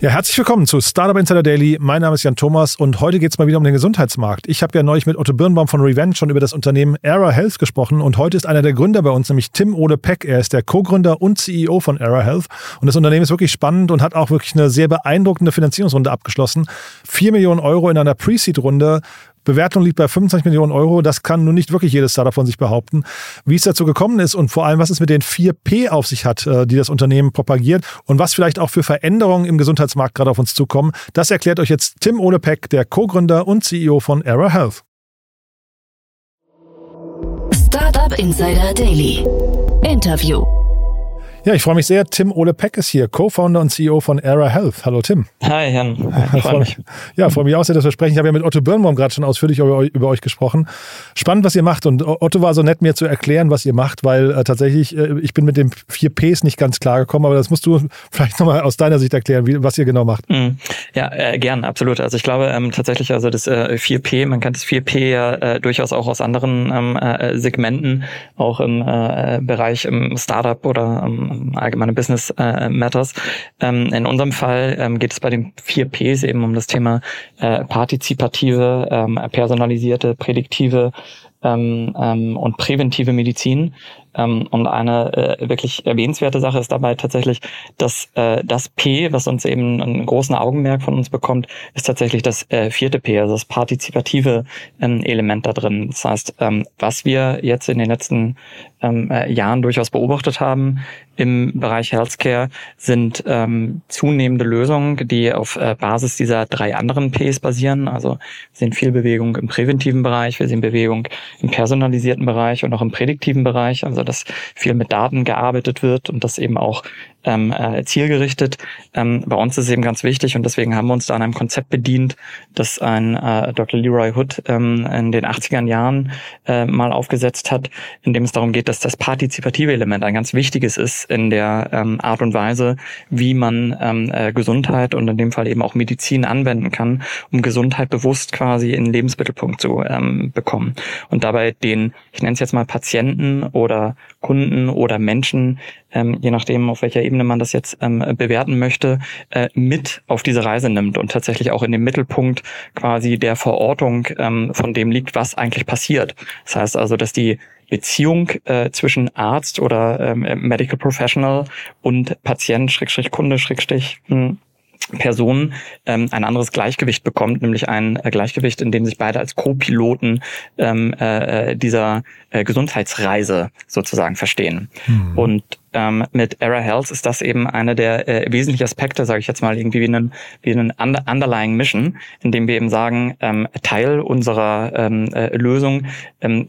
Ja, herzlich willkommen zu Startup Insider Daily. Mein Name ist Jan Thomas und heute geht es mal wieder um den Gesundheitsmarkt. Ich habe ja neulich mit Otto Birnbaum von Revenge schon über das Unternehmen Era Health gesprochen und heute ist einer der Gründer bei uns, nämlich Tim Ole Peck. Er ist der Co-Gründer und CEO von Era Health und das Unternehmen ist wirklich spannend und hat auch wirklich eine sehr beeindruckende Finanzierungsrunde abgeschlossen. Vier Millionen Euro in einer Pre-Seed-Runde Bewertung liegt bei 25 Millionen Euro. Das kann nun nicht wirklich jedes Startup von sich behaupten. Wie es dazu gekommen ist und vor allem, was es mit den 4P auf sich hat, äh, die das Unternehmen propagiert und was vielleicht auch für Veränderungen im Gesundheitsmarkt gerade auf uns zukommen, das erklärt euch jetzt Tim Olepeck, der Co-Gründer und CEO von Era Health. Startup Insider Daily. Interview. Ja, ich freue mich sehr. Tim Ole Peck ist hier, Co-Founder und CEO von Era Health. Hallo Tim. Hi Jan. Ich freue mich. Ja, freue mich auch sehr, dass wir sprechen. Ich habe ja mit Otto Birnbaum gerade schon ausführlich über, über, euch gesprochen. Spannend, was ihr macht. Und Otto war so nett, mir zu erklären, was ihr macht, weil äh, tatsächlich, äh, ich bin mit den vier Ps nicht ganz klar gekommen, aber das musst du vielleicht nochmal aus deiner Sicht erklären, wie, was ihr genau macht. Mhm. Ja, äh, gern, absolut. Also ich glaube ähm, tatsächlich, also das äh, 4P, man kann das 4P ja äh, durchaus auch aus anderen ähm, äh, Segmenten, auch im äh, Bereich im Startup oder ähm, allgemeine Business Business äh, Matters. Ähm, in unserem Fall ähm, geht es bei den vier Ps eben um das Thema äh, partizipative, ähm, personalisierte, prädiktive ähm, ähm, und präventive Medizin. Ähm, und eine äh, wirklich erwähnenswerte Sache ist dabei tatsächlich, dass äh, das P, was uns eben einen großen Augenmerk von uns bekommt, ist tatsächlich das äh, vierte P, also das partizipative ähm, Element da drin. Das heißt, ähm, was wir jetzt in den letzten ähm, äh, Jahren durchaus beobachtet haben im Bereich Healthcare, sind ähm, zunehmende Lösungen, die auf äh, Basis dieser drei anderen Ps basieren. Also wir sehen viel Bewegung im präventiven Bereich, wir sehen Bewegung im personalisierten Bereich und auch im prädiktiven Bereich. Also dass viel mit Daten gearbeitet wird und das eben auch ähm, äh, zielgerichtet. Ähm, bei uns ist es eben ganz wichtig und deswegen haben wir uns da an einem Konzept bedient, das ein äh, Dr. Leroy Hood ähm, in den 80er Jahren äh, mal aufgesetzt hat, in dem es darum geht, dass das partizipative Element ein ganz wichtiges ist in der ähm, Art und Weise, wie man ähm, äh, Gesundheit und in dem Fall eben auch Medizin anwenden kann, um Gesundheit bewusst quasi in den Lebensmittelpunkt zu ähm, bekommen. Und dabei den, ich nenne es jetzt mal Patienten oder Kunden oder Menschen, ähm, je nachdem, auf welcher Ebene man das jetzt ähm, bewerten möchte, äh, mit auf diese Reise nimmt und tatsächlich auch in dem Mittelpunkt quasi der Verortung ähm, von dem liegt, was eigentlich passiert. Das heißt also, dass die Beziehung äh, zwischen Arzt oder ähm, Medical Professional und Patient, Schrägstrich Kunde, Schrägstrich hm, Person ähm, ein anderes Gleichgewicht bekommt, nämlich ein äh, Gleichgewicht, in dem sich beide als Co-Piloten ähm, äh, dieser äh, Gesundheitsreise sozusagen verstehen. Mhm. Und ähm, mit Era Health ist das eben eine der äh, wesentlichen Aspekte, sage ich jetzt mal, irgendwie wie einen, wie einen under underlying Mission, in dem wir eben sagen, ähm, Teil unserer ähm, äh, Lösung ähm,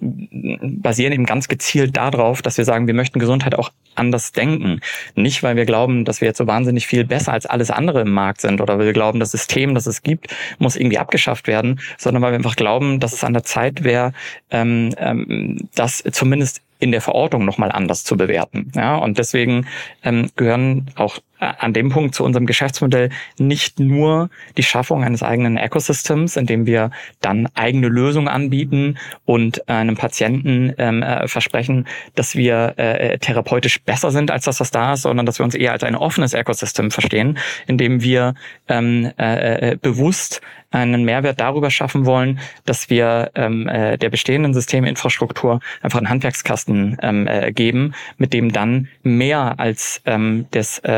basieren eben ganz gezielt darauf, dass wir sagen, wir möchten Gesundheit auch anders denken. Nicht, weil wir glauben, dass wir jetzt so wahnsinnig viel besser als alles andere im Markt sind oder weil wir glauben, das System, das es gibt, muss irgendwie abgeschafft werden, sondern weil wir einfach glauben, dass es an der Zeit wäre, ähm, ähm, das zumindest in der Verordnung nochmal anders zu bewerten. Ja, und deswegen ähm, gehören auch an dem Punkt zu unserem Geschäftsmodell nicht nur die Schaffung eines eigenen Ecosystems, in dem wir dann eigene Lösungen anbieten und einem Patienten ähm, äh, versprechen, dass wir äh, therapeutisch besser sind als das, was da ist, sondern dass wir uns eher als ein offenes Ecosystem verstehen, in dem wir ähm, äh, äh bewusst einen Mehrwert darüber schaffen wollen, dass wir ähm, äh, der bestehenden Systeminfrastruktur einfach einen Handwerkskasten ähm, äh, geben, mit dem dann mehr als ähm, das äh,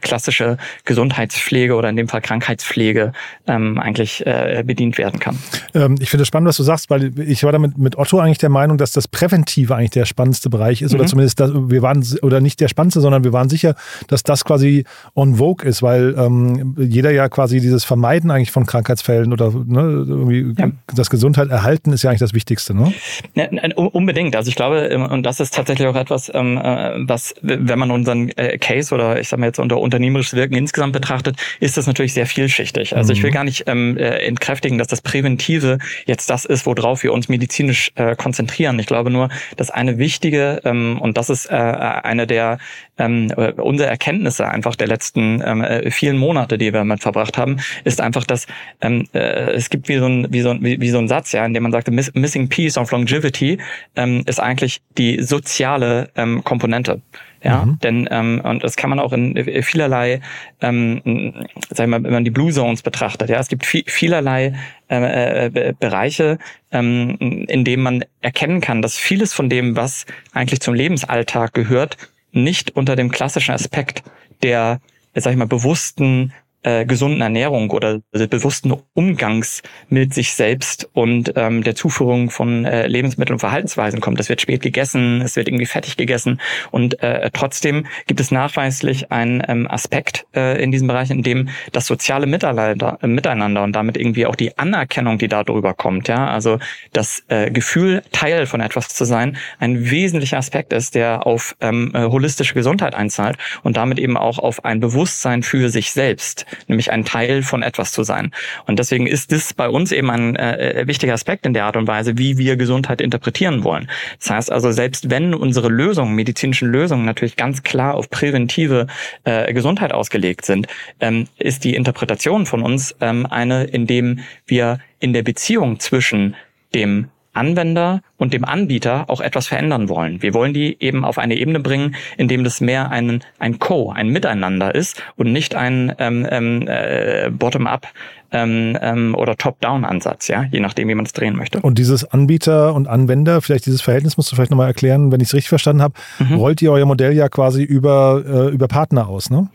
klassische Gesundheitspflege oder in dem Fall Krankheitspflege ähm, eigentlich äh, bedient werden kann. Ähm, ich finde es spannend, was du sagst, weil ich war damit mit Otto eigentlich der Meinung, dass das Präventive eigentlich der spannendste Bereich ist mhm. oder zumindest das, wir waren oder nicht der spannendste, sondern wir waren sicher, dass das quasi on vogue ist, weil ähm, jeder ja quasi dieses Vermeiden eigentlich von Krankheitsfällen oder ne, irgendwie ja. das Gesundheit erhalten ist ja eigentlich das Wichtigste, ne? Ja, unbedingt. Also ich glaube, ähm, und das ist tatsächlich auch etwas, ähm, äh, was, wenn man unseren äh, Case oder ich sage mal jetzt unter unternehmerisches Wirken insgesamt betrachtet, ist das natürlich sehr vielschichtig. Also ich will mhm. gar nicht ähm, äh, entkräftigen, dass das Präventive jetzt das ist, worauf wir uns medizinisch konzentrieren. Ich glaube nur, dass eine wichtige, und das ist eine der ähm, unsere Erkenntnisse einfach der letzten vielen Monate, die wir damit verbracht haben, ist einfach, dass ähm, äh, es gibt wie so ein, wie so ein, wie, wie so ein Satz, ja, in dem man sagte, Missing Piece of Longevity ähm, ist eigentlich die soziale ähm, Komponente. Ja, mhm. denn ähm, und das kann man auch in vielerlei, ähm, sagen wir mal, wenn man die Blue Zones betrachtet. Ja, es gibt viel, vielerlei äh, äh, Bereiche, ähm, in denen man erkennen kann, dass vieles von dem, was eigentlich zum Lebensalltag gehört, nicht unter dem klassischen Aspekt der, sag ich mal, bewussten äh, gesunden Ernährung oder bewussten Umgangs mit sich selbst und ähm, der Zuführung von äh, Lebensmitteln und Verhaltensweisen kommt. Es wird spät gegessen, es wird irgendwie fertig gegessen und äh, trotzdem gibt es nachweislich einen ähm, Aspekt äh, in diesem Bereich, in dem das soziale Miteinander, äh, Miteinander und damit irgendwie auch die Anerkennung, die darüber kommt, ja, also das äh, Gefühl, Teil von etwas zu sein, ein wesentlicher Aspekt ist, der auf ähm, äh, holistische Gesundheit einzahlt und damit eben auch auf ein Bewusstsein für sich selbst nämlich ein Teil von etwas zu sein. Und deswegen ist das bei uns eben ein äh, äh, wichtiger Aspekt in der Art und Weise, wie wir Gesundheit interpretieren wollen. Das heißt also, selbst wenn unsere Lösungen, medizinischen Lösungen natürlich ganz klar auf präventive äh, Gesundheit ausgelegt sind, ähm, ist die Interpretation von uns ähm, eine, in dem wir in der Beziehung zwischen dem Anwender und dem Anbieter auch etwas verändern wollen. Wir wollen die eben auf eine Ebene bringen, in dem das mehr ein, ein Co, ein Miteinander ist und nicht ein ähm, ähm, äh, Bottom-up ähm, ähm, oder Top-Down-Ansatz, ja, je nachdem, wie man es drehen möchte. Und dieses Anbieter und Anwender, vielleicht dieses Verhältnis musst du vielleicht nochmal erklären, wenn ich es richtig verstanden habe, mhm. rollt ihr euer Modell ja quasi über, äh, über Partner aus, ne?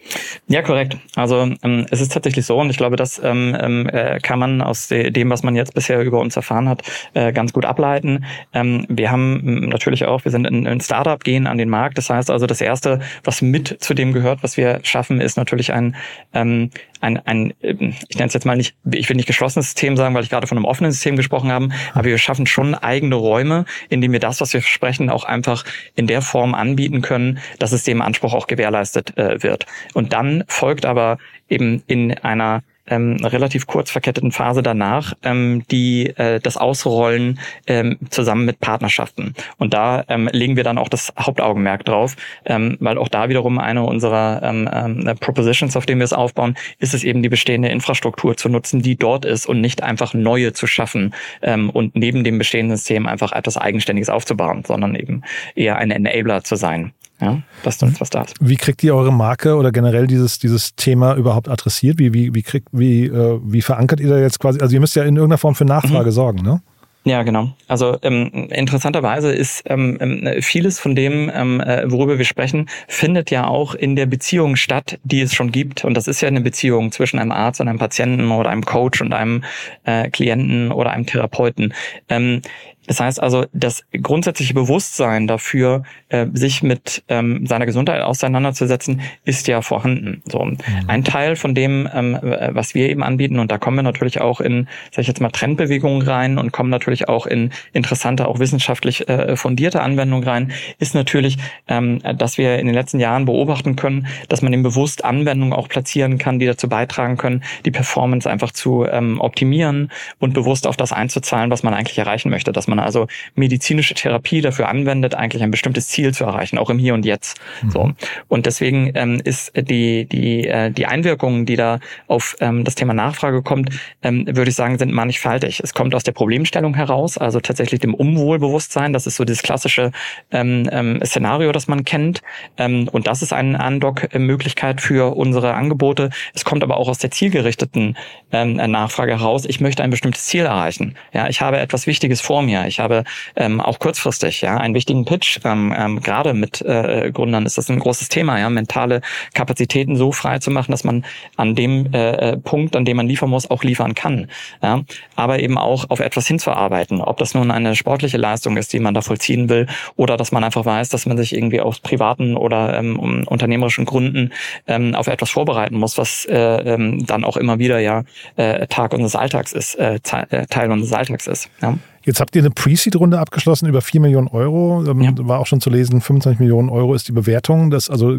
Ja, korrekt. Also ähm, es ist tatsächlich so und ich glaube, das ähm, ähm äh, kann man aus dem, was man jetzt bisher über uns erfahren hat, äh, ganz gut ableiten. Ähm, wir haben natürlich auch, wir sind in ein Startup, gehen an den Markt. Das heißt also, das Erste, was mit zu dem gehört, was wir schaffen, ist natürlich ein, ähm, ein, ein ich nenne es jetzt mal nicht, ich will nicht geschlossenes System sagen, weil ich gerade von einem offenen System gesprochen habe, aber wir schaffen schon eigene Räume, in denen wir das, was wir versprechen, auch einfach in der Form anbieten können, dass es dem Anspruch auch gewährleistet äh, wird. Und dann folgt aber eben in einer ähm, relativ kurz verketteten Phase danach ähm, die äh, das Ausrollen ähm, zusammen mit Partnerschaften. Und da ähm, legen wir dann auch das Hauptaugenmerk drauf, ähm, weil auch da wiederum eine unserer ähm, ähm, Propositions, auf denen wir es aufbauen, ist es eben die bestehende Infrastruktur zu nutzen, die dort ist und nicht einfach neue zu schaffen ähm, und neben dem bestehenden System einfach etwas Eigenständiges aufzubauen, sondern eben eher ein Enabler zu sein. Ja, das ist das, was da ist. Wie kriegt ihr eure Marke oder generell dieses, dieses Thema überhaupt adressiert? Wie, wie, wie, kriegt, wie, äh, wie verankert ihr da jetzt quasi? Also ihr müsst ja in irgendeiner Form für Nachfrage mhm. sorgen, ne? Ja, genau. Also ähm, interessanterweise ist ähm, ähm, vieles von dem, ähm, äh, worüber wir sprechen, findet ja auch in der Beziehung statt, die es schon gibt. Und das ist ja eine Beziehung zwischen einem Arzt und einem Patienten oder einem Coach und einem äh, Klienten oder einem Therapeuten. Ähm, das heißt also, das grundsätzliche Bewusstsein dafür, äh, sich mit ähm, seiner Gesundheit auseinanderzusetzen, ist ja vorhanden. So mhm. ein Teil von dem, ähm, was wir eben anbieten, und da kommen wir natürlich auch in, sag ich jetzt mal, Trendbewegungen rein und kommen natürlich auch in interessante, auch wissenschaftlich äh, fundierte Anwendungen rein, ist natürlich, ähm, dass wir in den letzten Jahren beobachten können, dass man eben bewusst Anwendungen auch platzieren kann, die dazu beitragen können, die Performance einfach zu ähm, optimieren und bewusst auf das einzuzahlen, was man eigentlich erreichen möchte, dass man also medizinische Therapie dafür anwendet, eigentlich ein bestimmtes Ziel zu erreichen, auch im Hier und Jetzt. Mhm. So. Und deswegen ähm, ist die, die, äh, die Einwirkungen, die da auf ähm, das Thema Nachfrage kommt, ähm, würde ich sagen, sind mannigfaltig. Es kommt aus der Problemstellung heraus, also tatsächlich dem Umwohlbewusstsein. Das ist so dieses klassische ähm, ähm, Szenario, das man kennt. Ähm, und das ist eine Andock-Möglichkeit für unsere Angebote. Es kommt aber auch aus der zielgerichteten ähm, Nachfrage heraus. Ich möchte ein bestimmtes Ziel erreichen. Ja, ich habe etwas Wichtiges vor mir. Ich habe ähm, auch kurzfristig ja einen wichtigen Pitch. Ähm, ähm, gerade mit äh, Gründern ist das ein großes Thema, ja, mentale Kapazitäten so frei zu machen, dass man an dem äh, äh, Punkt, an dem man liefern muss, auch liefern kann. Ja? Aber eben auch auf etwas hinzuarbeiten, ob das nun eine sportliche Leistung ist, die man da vollziehen will, oder dass man einfach weiß, dass man sich irgendwie aus privaten oder ähm, unternehmerischen Gründen ähm, auf etwas vorbereiten muss, was äh, ähm, dann auch immer wieder ja äh, Tag unseres Alltags ist, äh, äh Teil unseres Alltags ist. Ja? Jetzt habt ihr eine Pre-Seed-Runde abgeschlossen über 4 Millionen Euro. Ähm, ja. War auch schon zu lesen, 25 Millionen Euro ist die Bewertung. Das also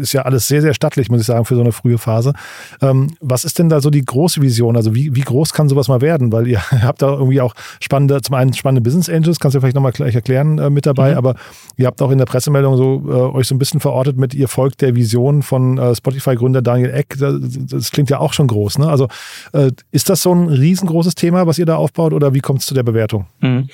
ist ja alles sehr, sehr stattlich, muss ich sagen, für so eine frühe Phase. Ähm, was ist denn da so die große Vision? Also wie, wie groß kann sowas mal werden? Weil ihr habt da irgendwie auch spannende, zum einen spannende Business Angels, kannst du vielleicht nochmal gleich erklären, äh, mit dabei, mhm. aber ihr habt auch in der Pressemeldung so äh, euch so ein bisschen verortet mit, ihr folgt der Vision von äh, Spotify-Gründer Daniel Eck. Das, klingt ja auch schon groß. Ne? Also ist das so ein riesengroßes Thema, was ihr da aufbaut oder wie kommt es zu der Bewertung? Mhm.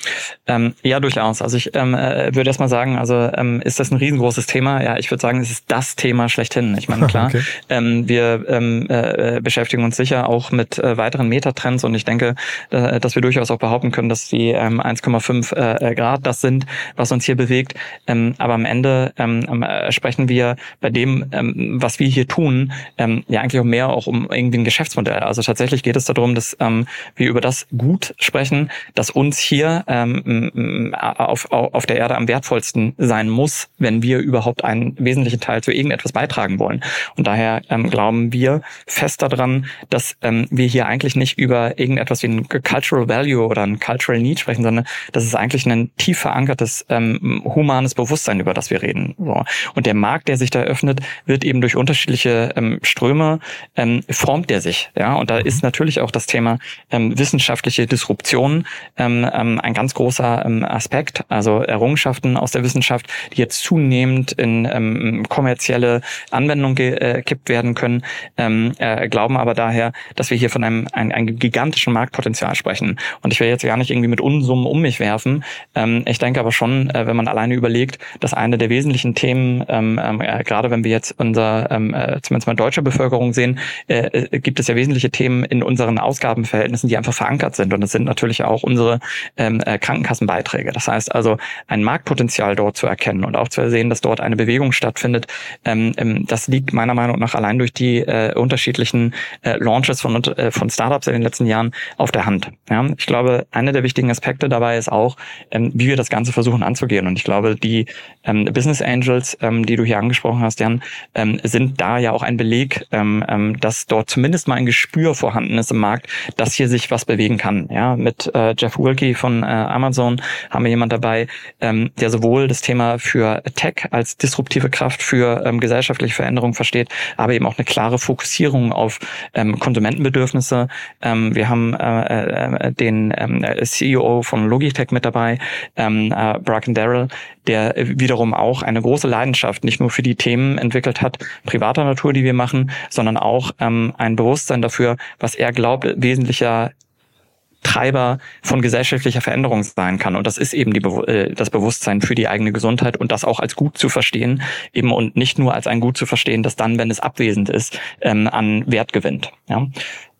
Ähm, ja, durchaus. Also ich ähm, äh, würde erst mal sagen, also ähm, ist das ein riesengroßes Thema? Ja, ich würde sagen, es ist das Thema schlechthin. Ich meine, klar, okay. ähm, wir ähm, äh, beschäftigen uns sicher auch mit äh, weiteren Metatrends und ich denke, äh, dass wir durchaus auch behaupten können, dass die ähm, 1,5 äh, Grad das sind, was uns hier bewegt. Ähm, aber am Ende ähm, äh, sprechen wir bei dem, ähm, was wir hier tun, ähm, ja eigentlich auch mehr auch um irgendwie ein Geschäftsmodell. Also tatsächlich geht es darum, dass ähm, wir über das Gut sprechen, das uns hier ähm, auf, auf der Erde am wertvollsten sein muss, wenn wir überhaupt einen wesentlichen Teil zu irgendetwas beitragen wollen. Und daher ähm, glauben wir fest daran, dass ähm, wir hier eigentlich nicht über irgendetwas wie ein Cultural Value oder ein Cultural Need sprechen, sondern das ist eigentlich ein tief verankertes ähm, humanes Bewusstsein, über das wir reden. So. Und der Markt, der sich da öffnet, wird eben durch unterschiedliche ähm, Ströme ähm, formt der sich. Ja, und da ist natürlich auch das Thema ähm, wissenschaftliche Disruption ähm, ähm ein ganz großer ähm, Aspekt. Also Errungenschaften aus der Wissenschaft, die jetzt zunehmend in ähm, kommerzielle Anwendung gekippt werden können, ähm, äh, glauben aber daher, dass wir hier von einem, einem, einem gigantischen Marktpotenzial sprechen. Und ich will jetzt gar nicht irgendwie mit Unsummen um mich werfen. Ähm, ich denke aber schon, äh, wenn man alleine überlegt, dass eine der wesentlichen Themen, ähm, ähm, äh, gerade wenn wir jetzt unser, ähm, äh, zumindest mal deutsche Bevölkerung sehen, äh, äh, gibt es ja wesentliche Themen in unseren Ausgabenverhältnissen, die einfach verankert sind. Und das sind natürlich auch unsere ähm, äh, Krankenkassenbeiträge. Das heißt also, ein Marktpotenzial dort zu erkennen und auch zu sehen, dass dort eine Bewegung stattfindet, ähm, ähm, das liegt meiner Meinung nach allein durch die äh, unterschiedlichen äh, Launches von, äh, von Startups in den letzten Jahren auf der Hand. Ja? Ich glaube, einer der wichtigen Aspekte dabei ist auch, ähm, wie wir das Ganze versuchen anzugehen. Und ich glaube, die ähm, Business Angels, ähm, die du hier angesprochen hast, Jan, ähm, sind da ja auch ein Beleg, ähm, ähm, dass dort zumindest mal ein Gespür vorhanden ist im Markt, dass hier sich was bewegen kann. Ja, mit äh, Jeff Wilkie von äh, Amazon haben wir jemand dabei, ähm, der sowohl das Thema für Tech als disruptive Kraft für ähm, gesellschaftliche Veränderung versteht, aber eben auch eine klare Fokussierung auf ähm, Konsumentenbedürfnisse. Ähm, wir haben äh, äh, den ähm, CEO von Logitech mit dabei, ähm, äh, Bracken Darrell, der wiederum auch eine große Leidenschaft nicht nur für die Themen entwickelt hat, privater Natur, die wir machen, sondern auch ähm, ein Bewusstsein dafür, was er glaubt, wesentlicher Treiber von gesellschaftlicher Veränderung sein kann. Und das ist eben die, äh, das Bewusstsein für die eigene Gesundheit und das auch als gut zu verstehen, eben und nicht nur als ein Gut zu verstehen, das dann, wenn es abwesend ist, ähm, an Wert gewinnt. Ja?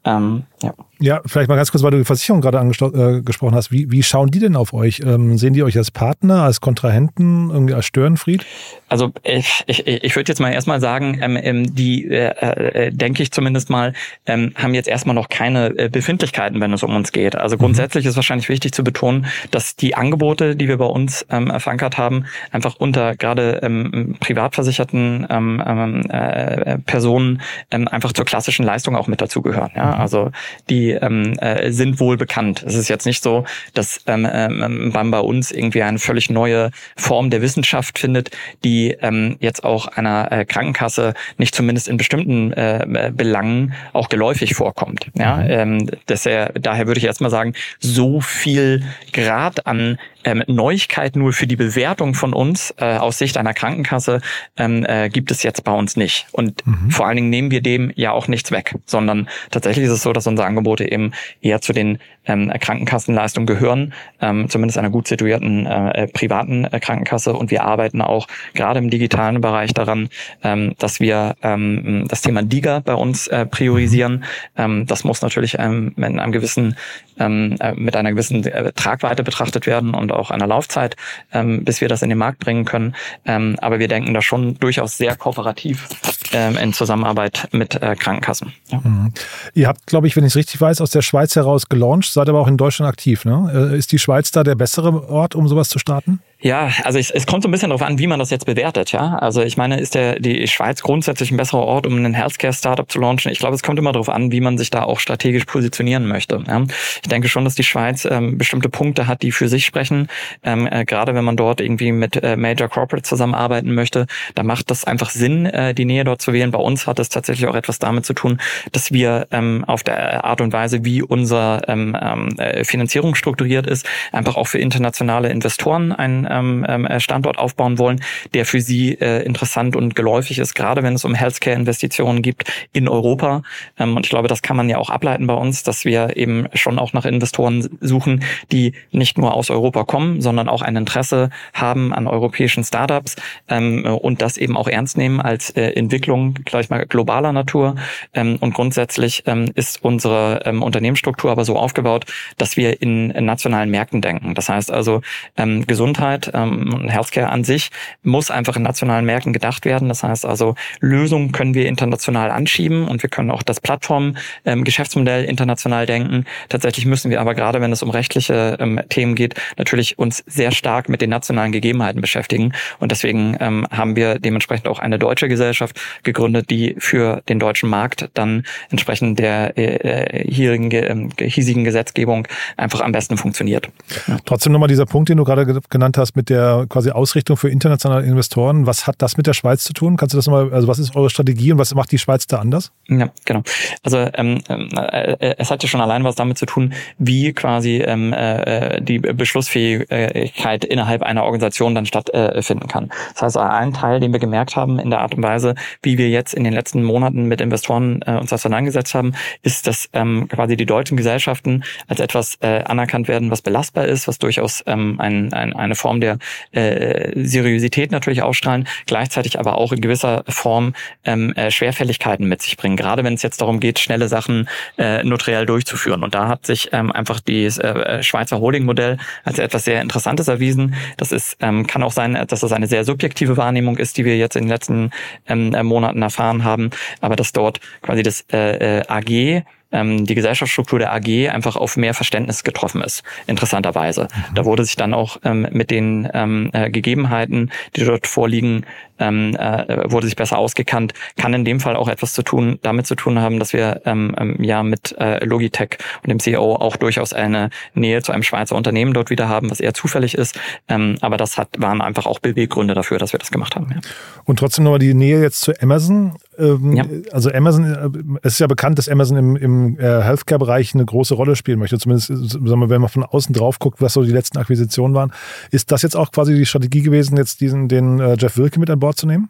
Ähm, ja. Ja, vielleicht mal ganz kurz, weil du die Versicherung gerade angesprochen äh, hast. Wie, wie schauen die denn auf euch? Ähm, sehen die euch als Partner, als Kontrahenten, irgendwie als Störenfried? Also ich, ich, ich würde jetzt mal erstmal sagen, ähm, ähm die, äh, äh, denke ich zumindest mal, ähm, haben jetzt erstmal noch keine äh, Befindlichkeiten, wenn es um uns geht. Also mhm. grundsätzlich mhm. ist wahrscheinlich wichtig zu betonen, dass die Angebote, die wir bei uns ähm, verankert haben, einfach unter gerade ähm, privatversicherten äh, Personen einfach zur klassischen Leistung auch mit dazugehören. Ja? Mhm. Also die ähm, äh, sind wohl bekannt. Es ist jetzt nicht so, dass ähm, ähm, man bei uns irgendwie eine völlig neue Form der Wissenschaft findet, die ähm, jetzt auch einer äh, Krankenkasse nicht zumindest in bestimmten äh, Belangen auch geläufig vorkommt. Ja, mhm. ähm, äh, daher würde ich erstmal sagen, so viel Grad an ähm, Neuigkeit nur für die Bewertung von uns äh, aus Sicht einer Krankenkasse ähm, äh, gibt es jetzt bei uns nicht. Und mhm. vor allen Dingen nehmen wir dem ja auch nichts weg, sondern tatsächlich ist es so, dass unsere Angebote eben eher zu den ähm, Krankenkassenleistungen gehören, ähm, zumindest einer gut situierten äh, privaten äh, Krankenkasse. Und wir arbeiten auch gerade im digitalen Bereich daran, ähm, dass wir ähm, das Thema DIGA bei uns äh, priorisieren. Ähm, das muss natürlich ähm, in einem gewissen, ähm, äh, mit einer gewissen äh, Tragweite betrachtet werden und auch einer Laufzeit, ähm, bis wir das in den Markt bringen können. Ähm, aber wir denken da schon durchaus sehr kooperativ ähm, in Zusammenarbeit mit äh, Krankenkassen. Ja. Mhm. Ihr habt, glaube ich, wenn ich es richtig weiß, aus der Schweiz heraus gelauncht, seid aber auch in Deutschland aktiv. Ne? Äh, ist die Schweiz da der bessere Ort, um sowas zu starten? Ja, also es, es kommt so ein bisschen darauf an, wie man das jetzt bewertet, ja. Also ich meine, ist der die Schweiz grundsätzlich ein besserer Ort, um einen Healthcare-Startup zu launchen? Ich glaube, es kommt immer darauf an, wie man sich da auch strategisch positionieren möchte. Ja? Ich denke schon, dass die Schweiz ähm, bestimmte Punkte hat, die für sich sprechen. Ähm, äh, gerade wenn man dort irgendwie mit äh, Major Corporate zusammenarbeiten möchte, da macht das einfach Sinn, äh, die Nähe dort zu wählen. Bei uns hat es tatsächlich auch etwas damit zu tun, dass wir ähm, auf der Art und Weise, wie unser ähm, ähm, äh, Finanzierung strukturiert ist, einfach auch für internationale Investoren einen ähm, ähm, äh, Standort aufbauen wollen, der für sie äh, interessant und geläufig ist, gerade wenn es um Healthcare-Investitionen gibt in Europa. Ähm, und ich glaube, das kann man ja auch ableiten bei uns, dass wir eben schon auch nach Investoren suchen, die nicht nur aus Europa kommen, sondern auch ein Interesse haben an europäischen Startups ähm, und das eben auch ernst nehmen als äh, Entwicklung gleich mal globaler Natur. Ähm, und grundsätzlich ähm, ist unsere ähm, Unternehmensstruktur aber so aufgebaut, dass wir in, in nationalen Märkten denken. Das heißt also, ähm, Gesundheit, ähm, Healthcare an sich muss einfach in nationalen Märkten gedacht werden. Das heißt also, Lösungen können wir international anschieben und wir können auch das Plattform-Geschäftsmodell ähm, international denken. Tatsächlich müssen wir aber gerade, wenn es um rechtliche ähm, Themen geht, natürlich uns sehr stark mit den nationalen Gegebenheiten beschäftigen. Und deswegen ähm, haben wir dementsprechend auch eine deutsche Gesellschaft gegründet, die für den deutschen Markt dann entsprechend der äh, hierigen, äh, hiesigen Gesetzgebung einfach am besten funktioniert. Ja. Trotzdem nochmal dieser Punkt, den du gerade genannt hast mit der quasi Ausrichtung für internationale Investoren. Was hat das mit der Schweiz zu tun? Kannst du das nochmal, also was ist eure Strategie und was macht die Schweiz da anders? Ja, genau. Also ähm, äh, es hat ja schon allein was damit zu tun, wie quasi ähm, äh, die Beschlussfähigkeit innerhalb einer Organisation dann stattfinden äh, kann. Das heißt, ein Teil, den wir gemerkt haben in der Art und Weise, wie wir jetzt in den letzten Monaten mit Investoren äh, uns auseinandergesetzt haben, ist, dass ähm, quasi die deutschen Gesellschaften als etwas äh, anerkannt werden, was belastbar ist, was durchaus ähm, ein, ein, eine Form der äh, Seriosität natürlich ausstrahlen, gleichzeitig aber auch in gewisser Form ähm, äh, Schwerfälligkeiten mit sich bringen, gerade wenn es jetzt darum geht, schnelle Sachen äh, notariell durchzuführen. Und da hat sich ähm, einfach das äh, Schweizer Holding-Modell als etwas sehr Interessantes erwiesen. Das ist, ähm, kann auch sein, dass das eine sehr subjektive Wahrnehmung ist, die wir jetzt in den letzten ähm, Monaten erfahren haben, aber dass dort quasi das äh, äh AG ähm, die Gesellschaftsstruktur der AG einfach auf mehr Verständnis getroffen ist, interessanterweise. Mhm. Da wurde sich dann auch ähm, mit den ähm, äh, Gegebenheiten, die dort vorliegen, ähm, äh, wurde sich besser ausgekannt, kann in dem Fall auch etwas zu tun, damit zu tun haben, dass wir ähm, ähm, ja mit äh, Logitech und dem CEO auch durchaus eine Nähe zu einem Schweizer Unternehmen dort wieder haben, was eher zufällig ist. Ähm, aber das hat, waren einfach auch Beweggründe dafür, dass wir das gemacht haben. Ja. Und trotzdem nochmal die Nähe jetzt zu Amazon. Ähm, ja. Also Amazon, äh, es ist ja bekannt, dass Amazon im, im äh, Healthcare-Bereich eine große Rolle spielen möchte. Zumindest, sagen wir, wenn man von außen drauf guckt, was so die letzten Akquisitionen waren. Ist das jetzt auch quasi die Strategie gewesen, jetzt diesen den äh, Jeff Wilke mit an Bord zu nehmen?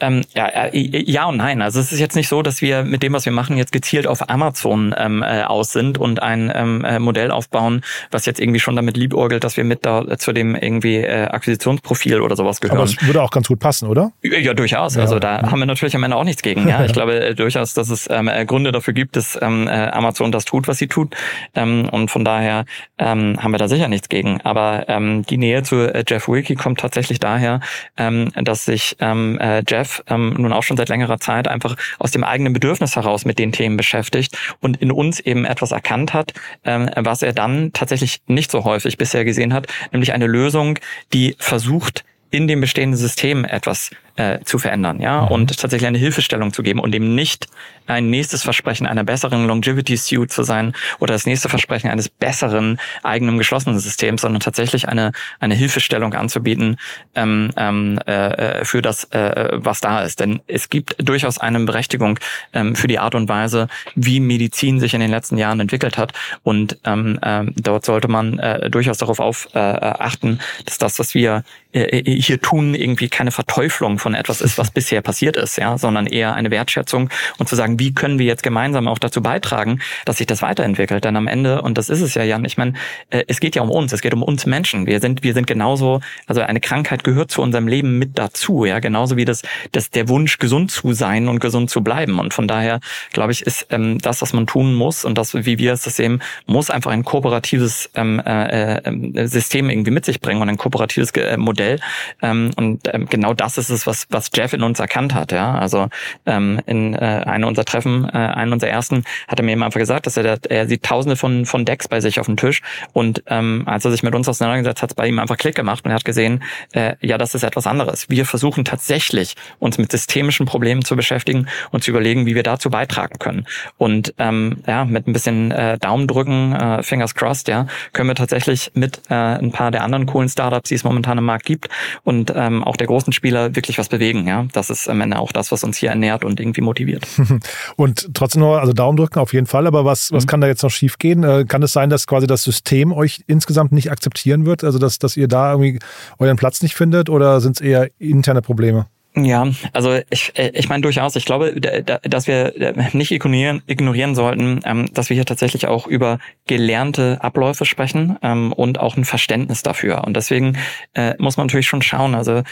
Ähm, ja, äh, ja und nein. Also es ist jetzt nicht so, dass wir mit dem, was wir machen, jetzt gezielt auf Amazon ähm, äh, aus sind und ein ähm, äh, Modell aufbauen, was jetzt irgendwie schon damit liebäugelt, dass wir mit da zu dem irgendwie äh, Akquisitionsprofil oder sowas gehören. Aber es würde auch ganz gut passen, oder? Ja, durchaus. Ja, also da haben wir natürlich am Ende auch nichts gegen. Ja, ich glaube äh, durchaus, dass es ähm, äh, Gründe dafür gibt, dass ähm, Amazon das tut, was sie tut. Ähm, und von daher ähm, haben wir da sicher nichts gegen. Aber ähm, die Nähe zu äh, Jeff Wilkie kommt tatsächlich daher, ähm, dass sich ähm, äh, Jeff ähm, nun auch schon seit längerer Zeit einfach aus dem eigenen Bedürfnis heraus mit den Themen beschäftigt und in uns eben etwas erkannt hat, ähm, was er dann tatsächlich nicht so häufig bisher gesehen hat, nämlich eine Lösung, die versucht, in dem bestehenden System etwas äh, zu verändern, ja, mhm. und tatsächlich eine Hilfestellung zu geben und eben nicht ein nächstes Versprechen einer besseren Longevity Suite zu sein oder das nächste Versprechen eines besseren eigenen geschlossenen Systems, sondern tatsächlich eine eine Hilfestellung anzubieten ähm, ähm, äh, für das, äh, was da ist. Denn es gibt durchaus eine Berechtigung ähm, für die Art und Weise, wie Medizin sich in den letzten Jahren entwickelt hat und ähm, äh, dort sollte man äh, durchaus darauf auf äh, achten, dass das, was wir äh, hier tun, irgendwie keine Verteuflung von etwas ist, was bisher passiert ist, ja, sondern eher eine Wertschätzung und zu sagen, wie können wir jetzt gemeinsam auch dazu beitragen, dass sich das weiterentwickelt. Denn am Ende, und das ist es ja, Jan, ich meine, äh, es geht ja um uns, es geht um uns Menschen. Wir sind, wir sind genauso, also eine Krankheit gehört zu unserem Leben mit dazu, ja, genauso wie das, das der Wunsch, gesund zu sein und gesund zu bleiben. Und von daher, glaube ich, ist ähm, das, was man tun muss und das, wie wir es das sehen, muss einfach ein kooperatives ähm, äh, äh, System irgendwie mit sich bringen und ein kooperatives äh, Modell. Ähm, und ähm, genau das ist es, was was, was Jeff in uns erkannt hat. Ja, also ähm, in äh, einem unserer Treffen, äh, einen unserer ersten, hat er mir eben einfach gesagt, dass er, er sieht Tausende von von Decks bei sich auf dem Tisch und ähm, als er sich mit uns auseinandergesetzt hat, hat es bei ihm einfach Klick gemacht und er hat gesehen, äh, ja, das ist etwas anderes. Wir versuchen tatsächlich uns mit systemischen Problemen zu beschäftigen und zu überlegen, wie wir dazu beitragen können. Und ähm, ja, mit ein bisschen äh, Daumen drücken, äh, Fingers crossed, ja, können wir tatsächlich mit äh, ein paar der anderen coolen Startups, die es momentan im Markt gibt und ähm, auch der großen Spieler wirklich was bewegen. Ja, das ist am Ende auch das, was uns hier ernährt und irgendwie motiviert. und trotzdem noch, also Daumen drücken auf jeden Fall. Aber was, was mhm. kann da jetzt noch schiefgehen? Äh, kann es sein, dass quasi das System euch insgesamt nicht akzeptieren wird? Also dass, dass ihr da irgendwie euren Platz nicht findet oder sind es eher interne Probleme? Ja, also ich, äh, ich meine durchaus. Ich glaube, dass wir äh, nicht ignorieren, ignorieren sollten, ähm, dass wir hier tatsächlich auch über gelernte Abläufe sprechen ähm, und auch ein Verständnis dafür. Und deswegen äh, muss man natürlich schon schauen. Also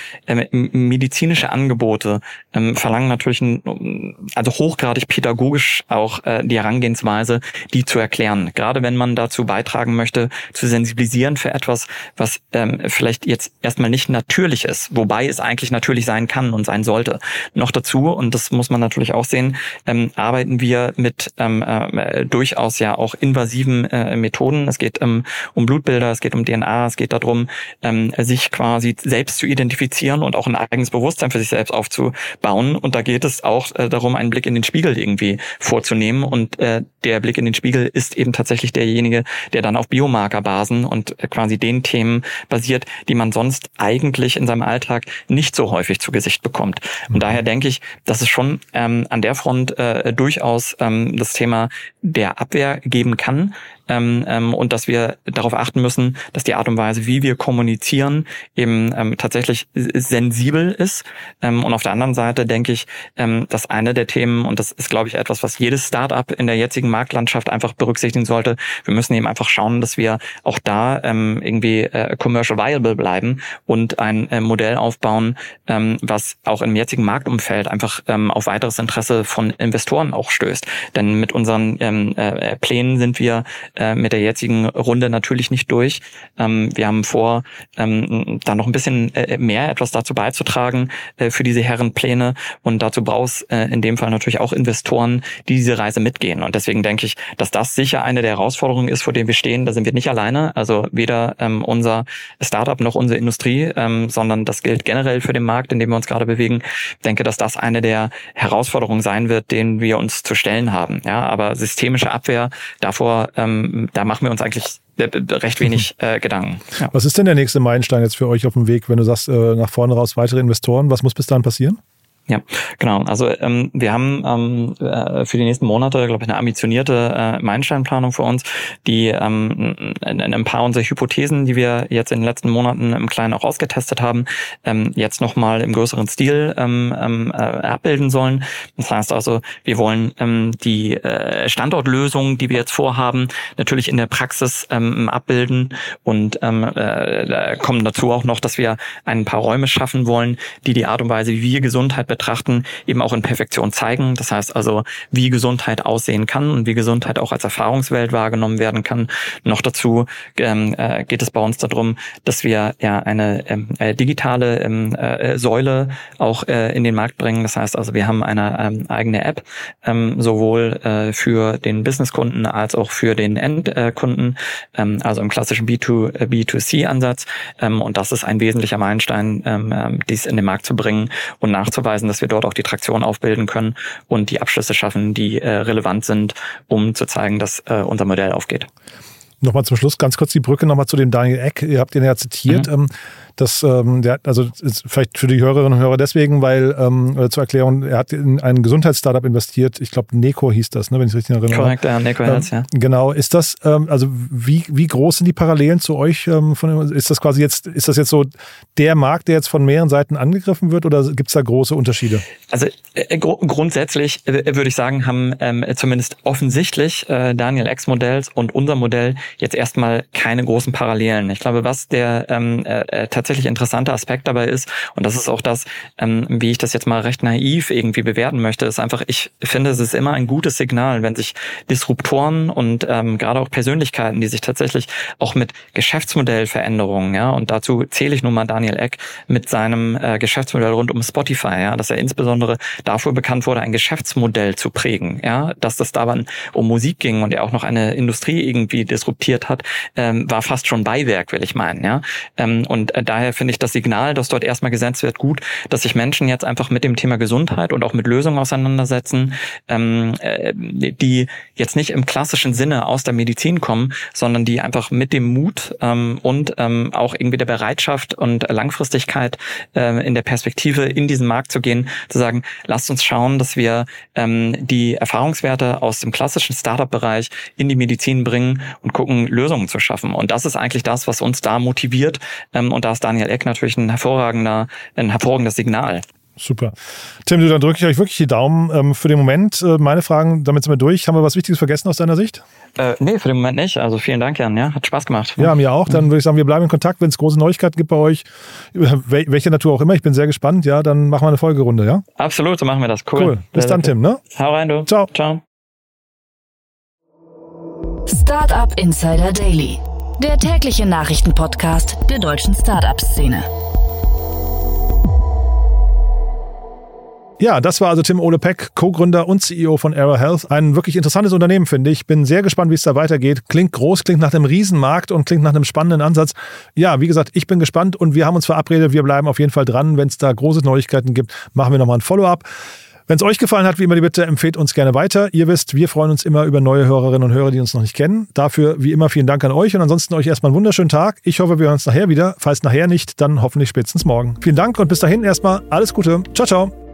medizinische Angebote ähm, verlangen natürlich ein, also hochgradig pädagogisch auch die Herangehensweise, die zu erklären. Gerade wenn man dazu beitragen möchte, zu sensibilisieren für etwas, was vielleicht jetzt erstmal nicht natürlich ist, wobei es eigentlich natürlich sein kann und sein sollte. Noch dazu, und das muss man natürlich auch sehen, ähm, arbeiten wir mit ähm, äh, durchaus ja auch invasiven äh, Methoden. Es geht ähm, um Blutbilder, es geht um DNA, es geht darum, ähm, sich quasi selbst zu identifizieren und auch ein eigenes Bewusstsein für sich selbst aufzubauen. Und da geht es auch äh, darum, einen Blick in den Spiegel irgendwie vorzunehmen. Und äh, der Blick in den Spiegel ist eben tatsächlich derjenige, der dann auf Biomarkerbasen und äh, quasi den Themen basiert, die man sonst eigentlich in seinem Alltag nicht so häufig zu Gesicht bekommt. Und mhm. daher denke ich, dass es schon ähm, an der Front äh, durchaus ähm, das Thema der Abwehr geben kann ähm, ähm, und dass wir darauf achten müssen, dass die Art und Weise, wie wir kommunizieren, eben ähm, tatsächlich sensibel ist. Ähm, und auf der anderen Seite denke ich, ähm, dass eine der Themen, und das ist, glaube ich, etwas, was jedes Startup in der jetzigen Marktlandschaft einfach berücksichtigen sollte, wir müssen eben einfach schauen, dass wir auch da ähm, irgendwie äh, commercial viable bleiben und ein äh, Modell aufbauen, ähm, was auch im jetzigen Marktumfeld einfach ähm, auf weiteres Interesse von Investoren auch stößt. Denn mit unseren ähm, äh, Plänen sind wir äh, mit der jetzigen Runde natürlich nicht durch. Ähm, wir haben vor, ähm, da noch ein bisschen äh, mehr etwas dazu beizutragen äh, für diese Herrenpläne und dazu brauchst äh, in dem Fall natürlich auch Investoren, die diese Reise mitgehen. Und deswegen denke ich, dass das sicher eine der Herausforderungen ist, vor denen wir stehen. Da sind wir nicht alleine, also weder ähm, unser Startup noch unsere Industrie, ähm, sondern das gilt generell für den Markt, in dem wir uns gerade bewegen. Ich denke, dass das eine der Herausforderungen sein wird, denen wir uns zu stellen haben. Ja, aber systemische Abwehr davor ähm, da machen wir uns eigentlich recht wenig mhm. äh, Gedanken. Ja. Was ist denn der nächste Meilenstein jetzt für euch auf dem Weg, wenn du sagst, äh, nach vorne raus weitere Investoren? Was muss bis dahin passieren? Ja, genau. Also ähm, wir haben ähm, äh, für die nächsten Monate, glaube ich, eine ambitionierte äh, Meilensteinplanung für uns, die ähm, ein paar unserer Hypothesen, die wir jetzt in den letzten Monaten im Kleinen auch ausgetestet haben, ähm, jetzt nochmal im größeren Stil ähm, ähm, äh, abbilden sollen. Das heißt also, wir wollen ähm, die äh, Standortlösung, die wir jetzt vorhaben, natürlich in der Praxis ähm, abbilden und ähm, äh, kommen dazu auch noch, dass wir ein paar Räume schaffen wollen, die die Art und Weise, wie wir Gesundheit betrachten, eben auch in Perfektion zeigen. Das heißt also, wie Gesundheit aussehen kann und wie Gesundheit auch als Erfahrungswelt wahrgenommen werden kann. Noch dazu ähm, äh, geht es bei uns darum, dass wir ja eine ähm, äh, digitale ähm, äh, Säule auch äh, in den Markt bringen. Das heißt also, wir haben eine ähm, eigene App, ähm, sowohl äh, für den Businesskunden als auch für den Endkunden, ähm, also im klassischen B2, äh, B2C-Ansatz. Ähm, und das ist ein wesentlicher Meilenstein, ähm, ähm, dies in den Markt zu bringen und nachzuweisen, nachweisen, dass wir dort auch die Traktion aufbilden können und die Abschlüsse schaffen, die äh, relevant sind, um zu zeigen, dass äh, unser Modell aufgeht. Nochmal zum Schluss ganz kurz die Brücke nochmal zu dem Daniel Eck. Ihr habt ihn ja zitiert. Mhm. Das, ähm, der, also vielleicht für die Hörerinnen und Hörer deswegen, weil ähm, zur Erklärung, er hat in ein Gesundheitsstartup investiert. Ich glaube, Neco hieß das, ne, wenn ich richtig erinnere. Korrekt, ja, Neco ähm, ja. Genau. Ist das, ähm, also wie, wie groß sind die Parallelen zu euch? Ähm, von, ist das quasi jetzt, ist das jetzt so der Markt, der jetzt von mehreren Seiten angegriffen wird oder gibt es da große Unterschiede? Also äh, gr grundsätzlich äh, würde ich sagen, haben ähm, zumindest offensichtlich äh, Daniel X Modells und unser Modell jetzt erstmal keine großen Parallelen. Ich glaube, was der ähm, äh, äh tatsächlich interessante Aspekt dabei ist, und das ist auch das, ähm, wie ich das jetzt mal recht naiv irgendwie bewerten möchte, ist einfach, ich finde, es ist immer ein gutes Signal, wenn sich Disruptoren und ähm, gerade auch Persönlichkeiten, die sich tatsächlich auch mit Geschäftsmodellveränderungen, ja, und dazu zähle ich nun mal Daniel Eck mit seinem äh, Geschäftsmodell rund um Spotify, ja, dass er insbesondere dafür bekannt wurde, ein Geschäftsmodell zu prägen, ja, dass das dabei um Musik ging und er auch noch eine Industrie irgendwie disruptiert hat, ähm, war fast schon Beiwerk, will ich meinen, ja, ähm, und äh, daher daher finde ich das Signal, das dort erstmal gesetzt wird, gut, dass sich Menschen jetzt einfach mit dem Thema Gesundheit und auch mit Lösungen auseinandersetzen, ähm, äh, die jetzt nicht im klassischen Sinne aus der Medizin kommen, sondern die einfach mit dem Mut ähm, und ähm, auch irgendwie der Bereitschaft und Langfristigkeit äh, in der Perspektive in diesen Markt zu gehen, zu sagen, lasst uns schauen, dass wir ähm, die Erfahrungswerte aus dem klassischen Startup-Bereich in die Medizin bringen und gucken, Lösungen zu schaffen. Und das ist eigentlich das, was uns da motiviert. Ähm, und da ist Daniel Eck natürlich ein hervorragender, ein hervorragendes Signal. Super. Tim, du, dann drücke ich euch wirklich die Daumen ähm, für den Moment. Äh, meine Fragen, damit sind wir durch. Haben wir was Wichtiges vergessen aus deiner Sicht? Äh, nee, für den Moment nicht. Also vielen Dank, Jan. Ja, hat Spaß gemacht. Ja, mir auch. Dann würde ich sagen, wir bleiben in Kontakt, wenn es große Neuigkeiten gibt bei euch, welche Natur auch immer. Ich bin sehr gespannt. Ja, dann machen wir eine Folgerunde, ja? Absolut, so machen wir das. Cool. cool. Bis dann, Tim. Ne? Hau rein, du. Ciao. Ciao. Startup Insider Daily, der tägliche Nachrichtenpodcast der deutschen Startup-Szene. Ja, das war also Tim Ole Peck, Co-Gründer und CEO von Arrow Health. Ein wirklich interessantes Unternehmen, finde ich. Bin sehr gespannt, wie es da weitergeht. Klingt groß, klingt nach einem Riesenmarkt und klingt nach einem spannenden Ansatz. Ja, wie gesagt, ich bin gespannt und wir haben uns verabredet. Wir bleiben auf jeden Fall dran. Wenn es da große Neuigkeiten gibt, machen wir nochmal ein Follow-up. Wenn es euch gefallen hat, wie immer die Bitte, empfehlt uns gerne weiter. Ihr wisst, wir freuen uns immer über neue Hörerinnen und Hörer, die uns noch nicht kennen. Dafür, wie immer, vielen Dank an euch und ansonsten euch erstmal einen wunderschönen Tag. Ich hoffe, wir hören uns nachher wieder. Falls nachher nicht, dann hoffentlich spätestens morgen. Vielen Dank und bis dahin erstmal alles Gute. Ciao, ciao.